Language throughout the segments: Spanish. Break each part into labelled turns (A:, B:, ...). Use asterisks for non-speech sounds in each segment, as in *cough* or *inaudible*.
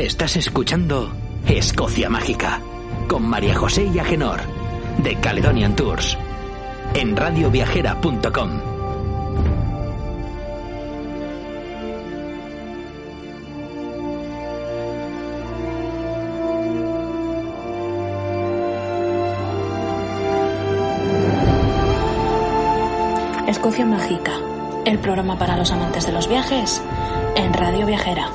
A: Estás escuchando Escocia Mágica con María José y Agenor de Caledonian Tours en radioviajera.com.
B: Escocia Mágica, el programa para los amantes de los viajes en Radio Viajera.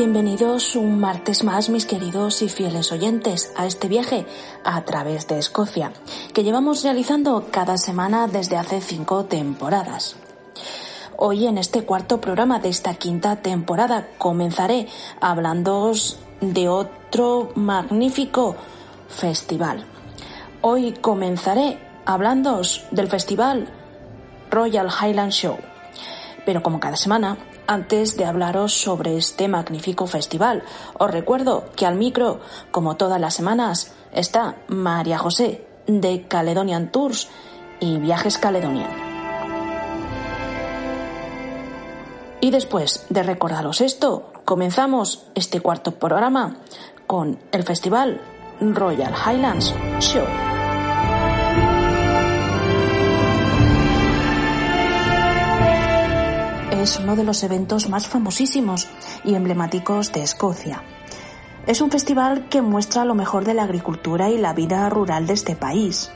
B: Bienvenidos un martes más, mis queridos y fieles oyentes, a este viaje a través de Escocia, que llevamos realizando cada semana desde hace cinco temporadas. Hoy en este cuarto programa de esta quinta temporada comenzaré hablándoos de otro magnífico festival. Hoy comenzaré hablándoos del festival Royal Highland Show. Pero como cada semana, antes de hablaros sobre este magnífico festival, os recuerdo que al micro, como todas las semanas, está María José de Caledonian Tours y Viajes Caledonian. Y después de recordaros esto, comenzamos este cuarto programa con el festival Royal Highlands Show. Es uno de los eventos más famosísimos y emblemáticos de Escocia. Es un festival que muestra lo mejor de la agricultura y la vida rural de este país.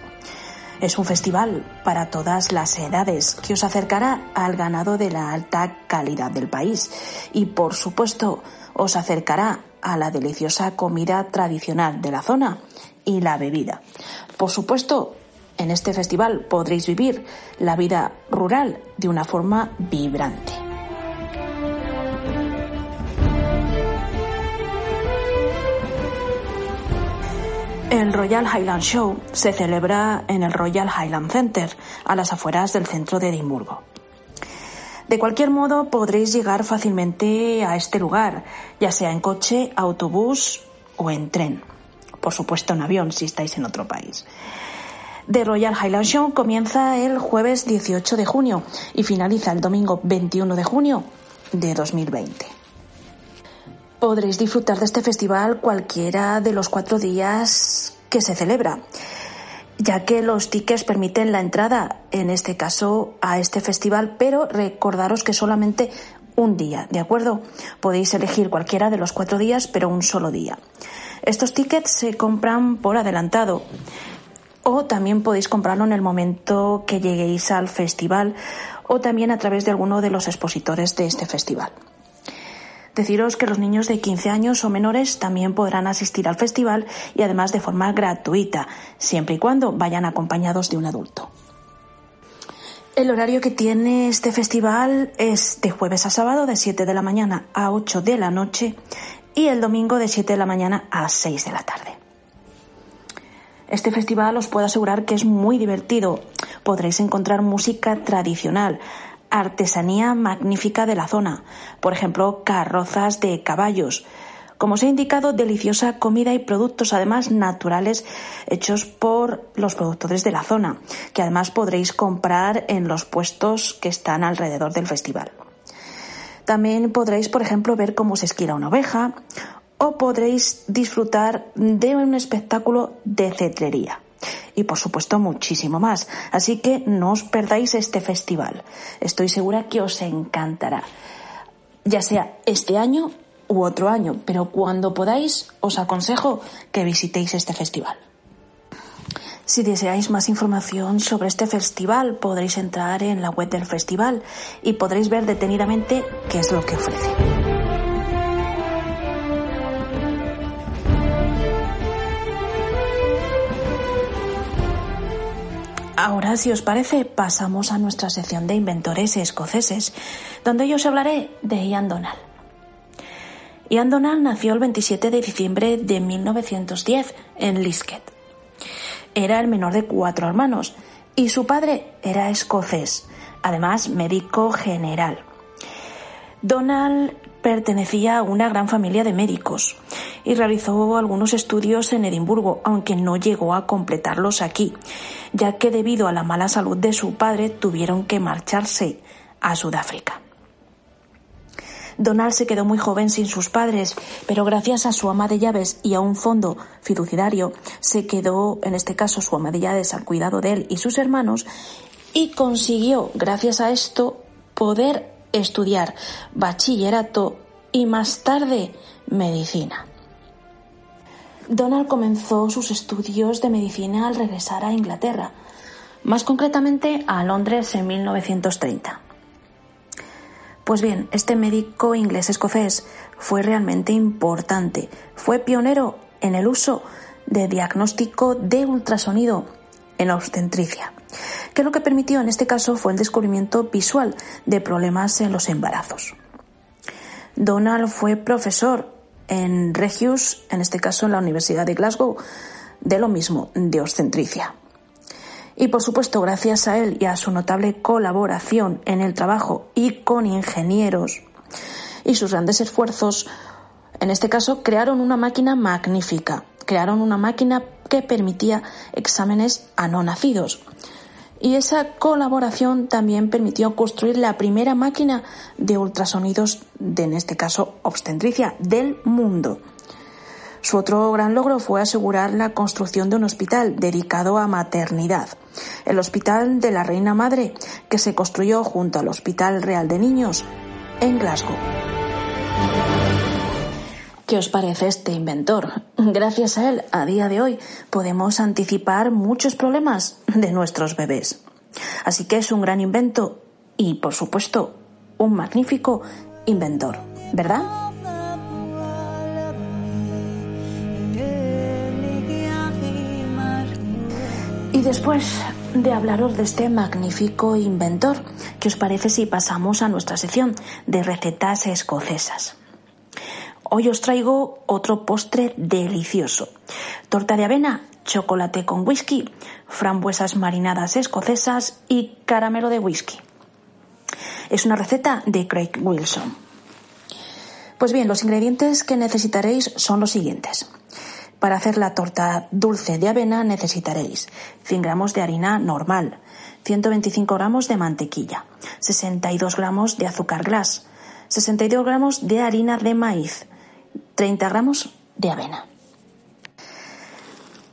B: Es un festival para todas las edades que os acercará al ganado de la alta calidad del país y por supuesto os acercará a la deliciosa comida tradicional de la zona y la bebida. Por supuesto, en este festival podréis vivir la vida rural de una forma vibrante. El Royal Highland Show se celebra en el Royal Highland Center, a las afueras del centro de Edimburgo. De cualquier modo, podréis llegar fácilmente a este lugar, ya sea en coche, autobús o en tren. Por supuesto, en avión si estáis en otro país. The Royal Highland Show comienza el jueves 18 de junio y finaliza el domingo 21 de junio de 2020. Podréis disfrutar de este festival cualquiera de los cuatro días que se celebra, ya que los tickets permiten la entrada, en este caso, a este festival, pero recordaros que solamente un día, ¿de acuerdo? Podéis elegir cualquiera de los cuatro días, pero un solo día. Estos tickets se compran por adelantado o también podéis comprarlo en el momento que lleguéis al festival o también a través de alguno de los expositores de este festival. Deciros que los niños de 15 años o menores también podrán asistir al festival y además de forma gratuita, siempre y cuando vayan acompañados de un adulto. El horario que tiene este festival es de jueves a sábado de 7 de la mañana a 8 de la noche y el domingo de 7 de la mañana a 6 de la tarde. Este festival os puedo asegurar que es muy divertido. Podréis encontrar música tradicional, artesanía magnífica de la zona, por ejemplo, carrozas de caballos. Como os he indicado, deliciosa comida y productos además naturales hechos por los productores de la zona, que además podréis comprar en los puestos que están alrededor del festival. También podréis, por ejemplo, ver cómo se esquila una oveja o podréis disfrutar de un espectáculo de cetrería. Y por supuesto muchísimo más. Así que no os perdáis este festival. Estoy segura que os encantará. Ya sea este año u otro año, pero cuando podáis os aconsejo que visitéis este festival. Si deseáis más información sobre este festival, podréis entrar en la web del festival y podréis ver detenidamente qué es lo que ofrece. Ahora, si os parece, pasamos a nuestra sección de inventores escoceses, donde yo os hablaré de Ian Donald. Ian Donald nació el 27 de diciembre de 1910 en Lisket. Era el menor de cuatro hermanos y su padre era escocés, además médico general. Donald pertenecía a una gran familia de médicos y realizó algunos estudios en Edimburgo, aunque no llegó a completarlos aquí, ya que debido a la mala salud de su padre tuvieron que marcharse a Sudáfrica. Donald se quedó muy joven sin sus padres, pero gracias a su ama de llaves y a un fondo fiduciario se quedó, en este caso, su ama de llaves al cuidado de él y sus hermanos y consiguió, gracias a esto, poder estudiar bachillerato y más tarde medicina. Donald comenzó sus estudios de medicina al regresar a Inglaterra, más concretamente a Londres en 1930. Pues bien, este médico inglés-escocés fue realmente importante. Fue pionero en el uso de diagnóstico de ultrasonido en obstetricia, que lo que permitió en este caso fue el descubrimiento visual de problemas en los embarazos. Donald fue profesor en Regius, en este caso en la Universidad de Glasgow, de lo mismo, de obstetricia. Y por supuesto, gracias a él y a su notable colaboración en el trabajo y con ingenieros y sus grandes esfuerzos, en este caso crearon una máquina magnífica, crearon una máquina que permitía exámenes a no nacidos. Y esa colaboración también permitió construir la primera máquina de ultrasonidos, de, en este caso obstetricia, del mundo. Su otro gran logro fue asegurar la construcción de un hospital dedicado a maternidad, el Hospital de la Reina Madre, que se construyó junto al Hospital Real de Niños en Glasgow. ¿Qué os parece este inventor? Gracias a él, a día de hoy, podemos anticipar muchos problemas de nuestros bebés. Así que es un gran invento y, por supuesto, un magnífico inventor, ¿verdad? Y después de hablaros de este magnífico inventor, ¿qué os parece si pasamos a nuestra sección de recetas escocesas? Hoy os traigo otro postre delicioso. Torta de avena, chocolate con whisky, frambuesas marinadas escocesas y caramelo de whisky. Es una receta de Craig Wilson. Pues bien, los ingredientes que necesitaréis son los siguientes. Para hacer la torta dulce de avena necesitaréis 100 gramos de harina normal, 125 gramos de mantequilla, 62 gramos de azúcar glass, 62 gramos de harina de maíz, 30 gramos de avena.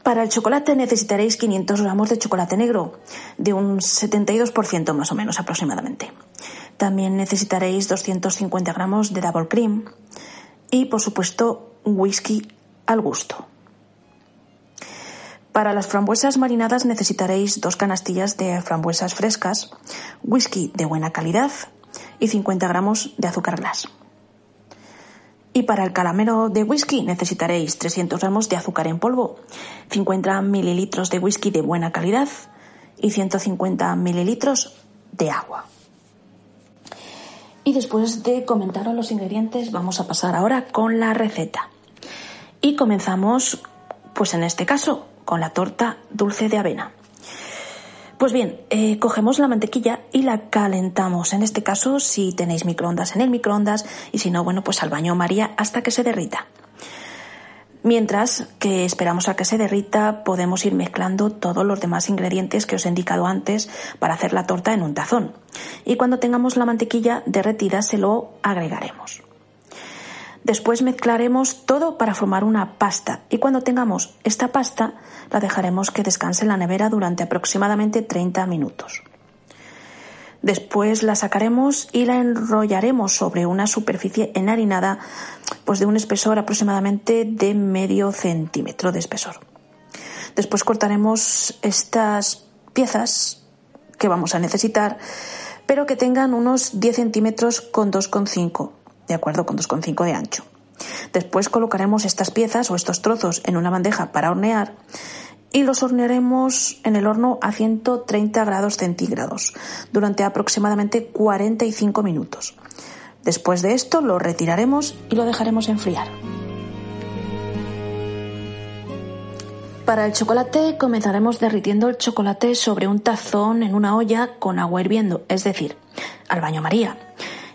B: Para el chocolate necesitaréis 500 gramos de chocolate negro, de un 72% más o menos aproximadamente. También necesitaréis 250 gramos de double cream y, por supuesto, whisky al gusto. Para las frambuesas marinadas necesitaréis dos canastillas de frambuesas frescas, whisky de buena calidad y 50 gramos de azúcar glass. Y para el caramelo de whisky necesitaréis 300 gramos de azúcar en polvo, 50 mililitros de whisky de buena calidad y 150 mililitros de agua. Y después de comentaros los ingredientes, vamos a pasar ahora con la receta. Y comenzamos, pues en este caso, con la torta dulce de avena. Pues bien, eh, cogemos la mantequilla y la calentamos. En este caso, si tenéis microondas en el microondas y si no, bueno, pues al baño María hasta que se derrita. Mientras que esperamos a que se derrita, podemos ir mezclando todos los demás ingredientes que os he indicado antes para hacer la torta en un tazón. Y cuando tengamos la mantequilla derretida, se lo agregaremos. Después mezclaremos todo para formar una pasta y cuando tengamos esta pasta la dejaremos que descanse en la nevera durante aproximadamente 30 minutos. Después la sacaremos y la enrollaremos sobre una superficie enharinada pues de un espesor aproximadamente de medio centímetro de espesor. Después cortaremos estas piezas que vamos a necesitar, pero que tengan unos 10 centímetros con 2,5, de acuerdo con 2,5 de ancho. Después colocaremos estas piezas o estos trozos en una bandeja para hornear y los hornearemos en el horno a 130 grados centígrados durante aproximadamente 45 minutos. Después de esto lo retiraremos y lo dejaremos enfriar. Para el chocolate comenzaremos derritiendo el chocolate sobre un tazón en una olla con agua hirviendo, es decir, al baño María.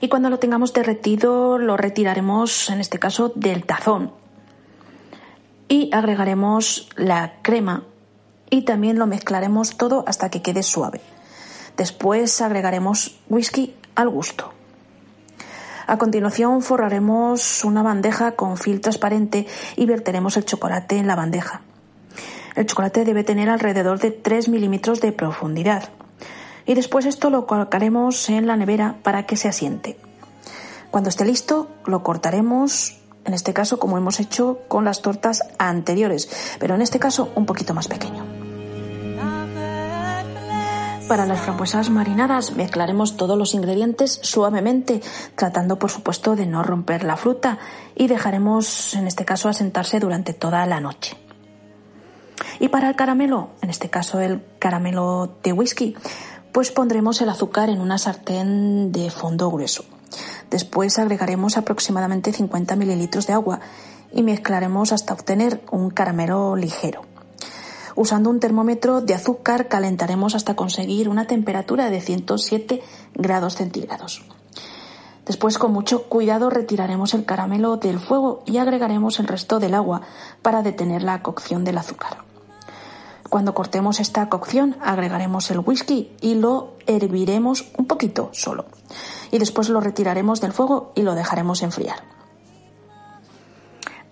B: Y cuando lo tengamos derretido lo retiraremos, en este caso, del tazón. Y agregaremos la crema y también lo mezclaremos todo hasta que quede suave. Después agregaremos whisky al gusto. A continuación forraremos una bandeja con film transparente y verteremos el chocolate en la bandeja. El chocolate debe tener alrededor de 3 milímetros de profundidad. Y después esto lo colocaremos en la nevera para que se asiente. Cuando esté listo, lo cortaremos, en este caso como hemos hecho con las tortas anteriores, pero en este caso un poquito más pequeño. Para las frambuesas marinadas mezclaremos todos los ingredientes suavemente, tratando por supuesto de no romper la fruta y dejaremos en este caso asentarse durante toda la noche. Y para el caramelo, en este caso el caramelo de whisky, pues pondremos el azúcar en una sartén de fondo grueso. Después agregaremos aproximadamente 50 mililitros de agua y mezclaremos hasta obtener un caramelo ligero. Usando un termómetro de azúcar calentaremos hasta conseguir una temperatura de 107 grados centígrados. Después con mucho cuidado retiraremos el caramelo del fuego y agregaremos el resto del agua para detener la cocción del azúcar. Cuando cortemos esta cocción agregaremos el whisky y lo herviremos un poquito solo. Y después lo retiraremos del fuego y lo dejaremos enfriar.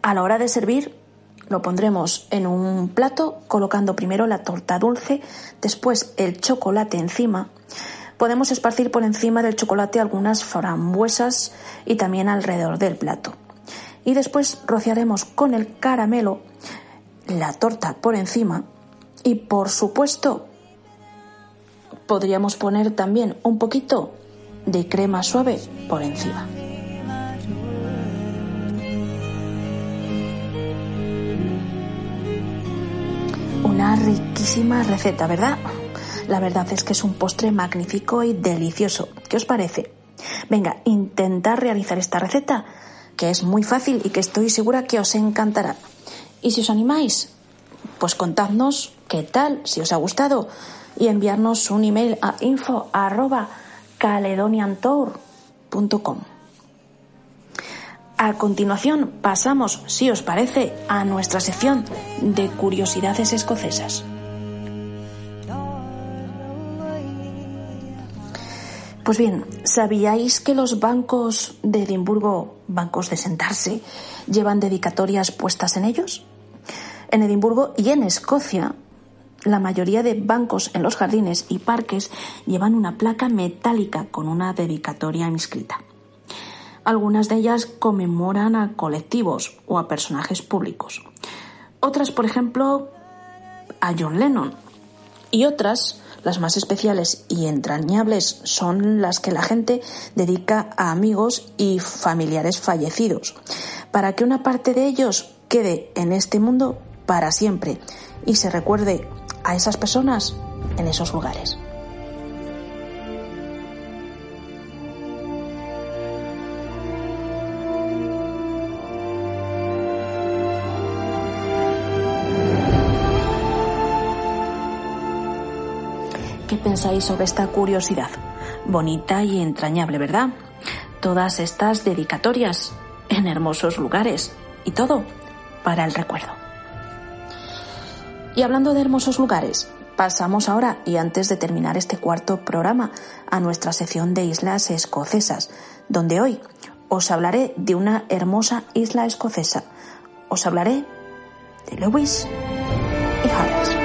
B: A la hora de servir lo pondremos en un plato colocando primero la torta dulce, después el chocolate encima. Podemos esparcir por encima del chocolate algunas frambuesas y también alrededor del plato. Y después rociaremos con el caramelo la torta por encima y por supuesto, podríamos poner también un poquito de crema suave por encima. Una riquísima receta, ¿verdad? La verdad es que es un postre magnífico y delicioso. ¿Qué os parece? Venga, intentad realizar esta receta, que es muy fácil y que estoy segura que os encantará. Y si os animáis, pues contadnos qué tal, si os ha gustado, y enviarnos un email a info A continuación pasamos, si os parece, a nuestra sección de curiosidades escocesas. Pues bien, ¿sabíais que los bancos de Edimburgo, bancos de sentarse, llevan dedicatorias puestas en ellos? En Edimburgo y en Escocia, la mayoría de bancos en los jardines y parques llevan una placa metálica con una dedicatoria inscrita. Algunas de ellas conmemoran a colectivos o a personajes públicos. Otras, por ejemplo, a John Lennon. Y otras, las más especiales y entrañables, son las que la gente dedica a amigos y familiares fallecidos, para que una parte de ellos quede en este mundo para siempre y se recuerde a esas personas en esos lugares. ¿Qué pensáis sobre esta curiosidad? Bonita y entrañable, ¿verdad? Todas estas dedicatorias en hermosos lugares y todo para el recuerdo. Y hablando de hermosos lugares, pasamos ahora, y antes de terminar este cuarto programa, a nuestra sección de islas escocesas, donde hoy os hablaré de una hermosa isla escocesa. Os hablaré de Lewis y Harris.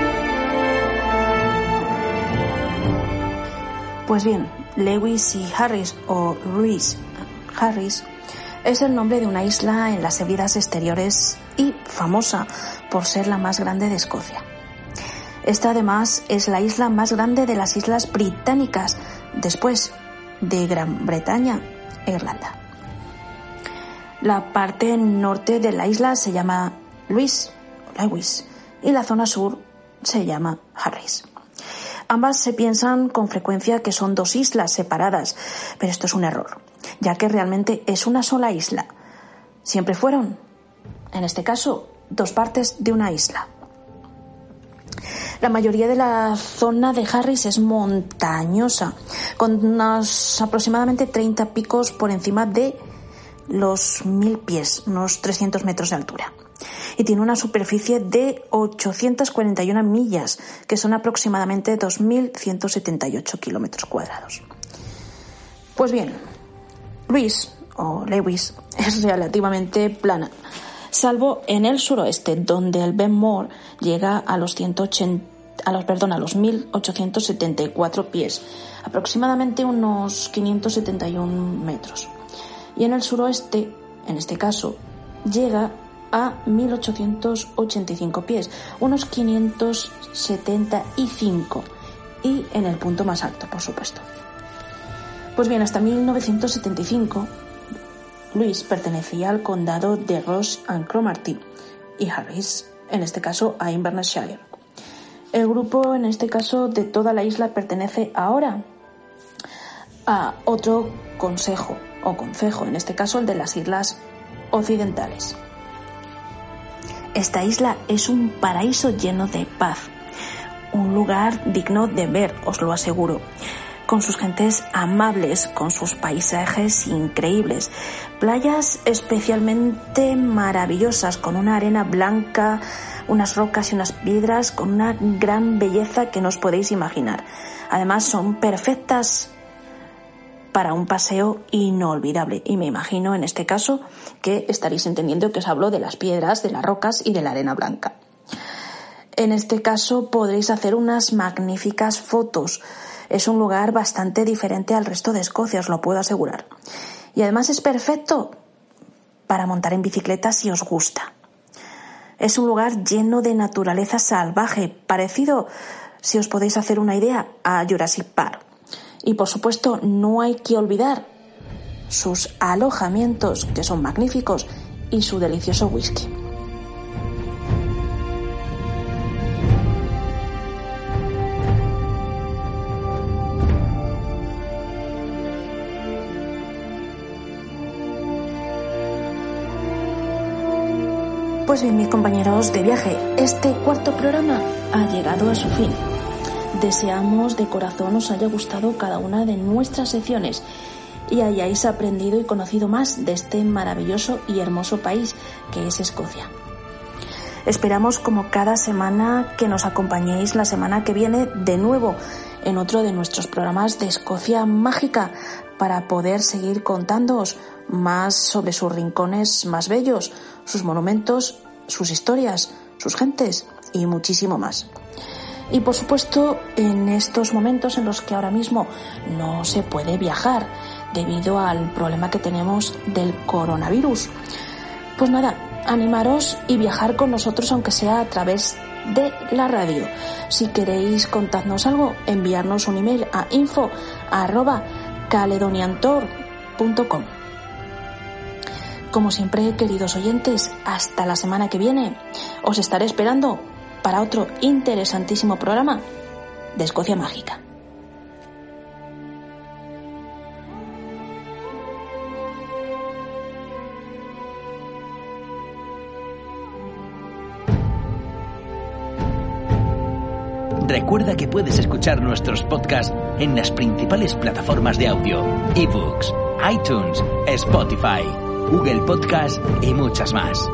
B: Pues bien, Lewis y Harris o Ruiz Harris es el nombre de una isla en las Hebridas exteriores y famosa por ser la más grande de Escocia. Esta además es la isla más grande de las islas británicas, después de Gran Bretaña e Irlanda. La parte norte de la isla se llama Lewis, Lewis y la zona sur se llama Harris. Ambas se piensan con frecuencia que son dos islas separadas, pero esto es un error, ya que realmente es una sola isla. Siempre fueron, en este caso, dos partes de una isla. La mayoría de la zona de Harris es montañosa, con unos aproximadamente 30 picos por encima de los mil pies, unos 300 metros de altura. Y tiene una superficie de 841 millas, que son aproximadamente 2.178 kilómetros cuadrados. Pues bien, Luis, o Lewis, *laughs* es relativamente plana salvo en el suroeste, donde el Benmore llega a los 180 a los, perdón, a los 1874 pies, aproximadamente unos 571 metros. Y en el suroeste, en este caso, llega a 1885 pies, unos 575 y en el punto más alto, por supuesto. Pues bien, hasta 1975 Luis pertenecía al condado de Ross and Cromarty y Harris, en este caso, a Inverness-Shire. El grupo, en este caso, de toda la isla pertenece ahora a otro consejo o concejo, en este caso el de las Islas Occidentales. Esta isla es un paraíso lleno de paz, un lugar digno de ver, os lo aseguro con sus gentes amables, con sus paisajes increíbles, playas especialmente maravillosas, con una arena blanca, unas rocas y unas piedras, con una gran belleza que no os podéis imaginar. Además son perfectas para un paseo inolvidable. Y me imagino en este caso que estaréis entendiendo que os hablo de las piedras, de las rocas y de la arena blanca. En este caso podréis hacer unas magníficas fotos es un lugar bastante diferente al resto de Escocia, os lo puedo asegurar. Y además es perfecto para montar en bicicleta si os gusta. Es un lugar lleno de naturaleza salvaje, parecido, si os podéis hacer una idea, a Jurassic Park. Y por supuesto, no hay que olvidar sus alojamientos, que son magníficos, y su delicioso whisky. Pues bien, mis compañeros de viaje, este cuarto programa ha llegado a su fin. Deseamos de corazón os haya gustado cada una de nuestras secciones y hayáis aprendido y conocido más de este maravilloso y hermoso país que es Escocia. Esperamos como cada semana que nos acompañéis la semana que viene de nuevo en otro de nuestros programas de Escocia Mágica para poder seguir contándoos más sobre sus rincones más bellos, sus monumentos, sus historias, sus gentes y muchísimo más. Y por supuesto, en estos momentos en los que ahora mismo no se puede viajar debido al problema que tenemos del coronavirus. Pues nada, animaros y viajar con nosotros aunque sea a través de la radio. Si queréis contarnos algo, enviarnos un email a info como siempre, queridos oyentes, hasta la semana que viene. Os estaré esperando para otro interesantísimo programa de Escocia Mágica.
A: Recuerda que puedes escuchar nuestros podcasts en las principales plataformas de audio, ebooks, iTunes, Spotify Google Podcast y muchas más.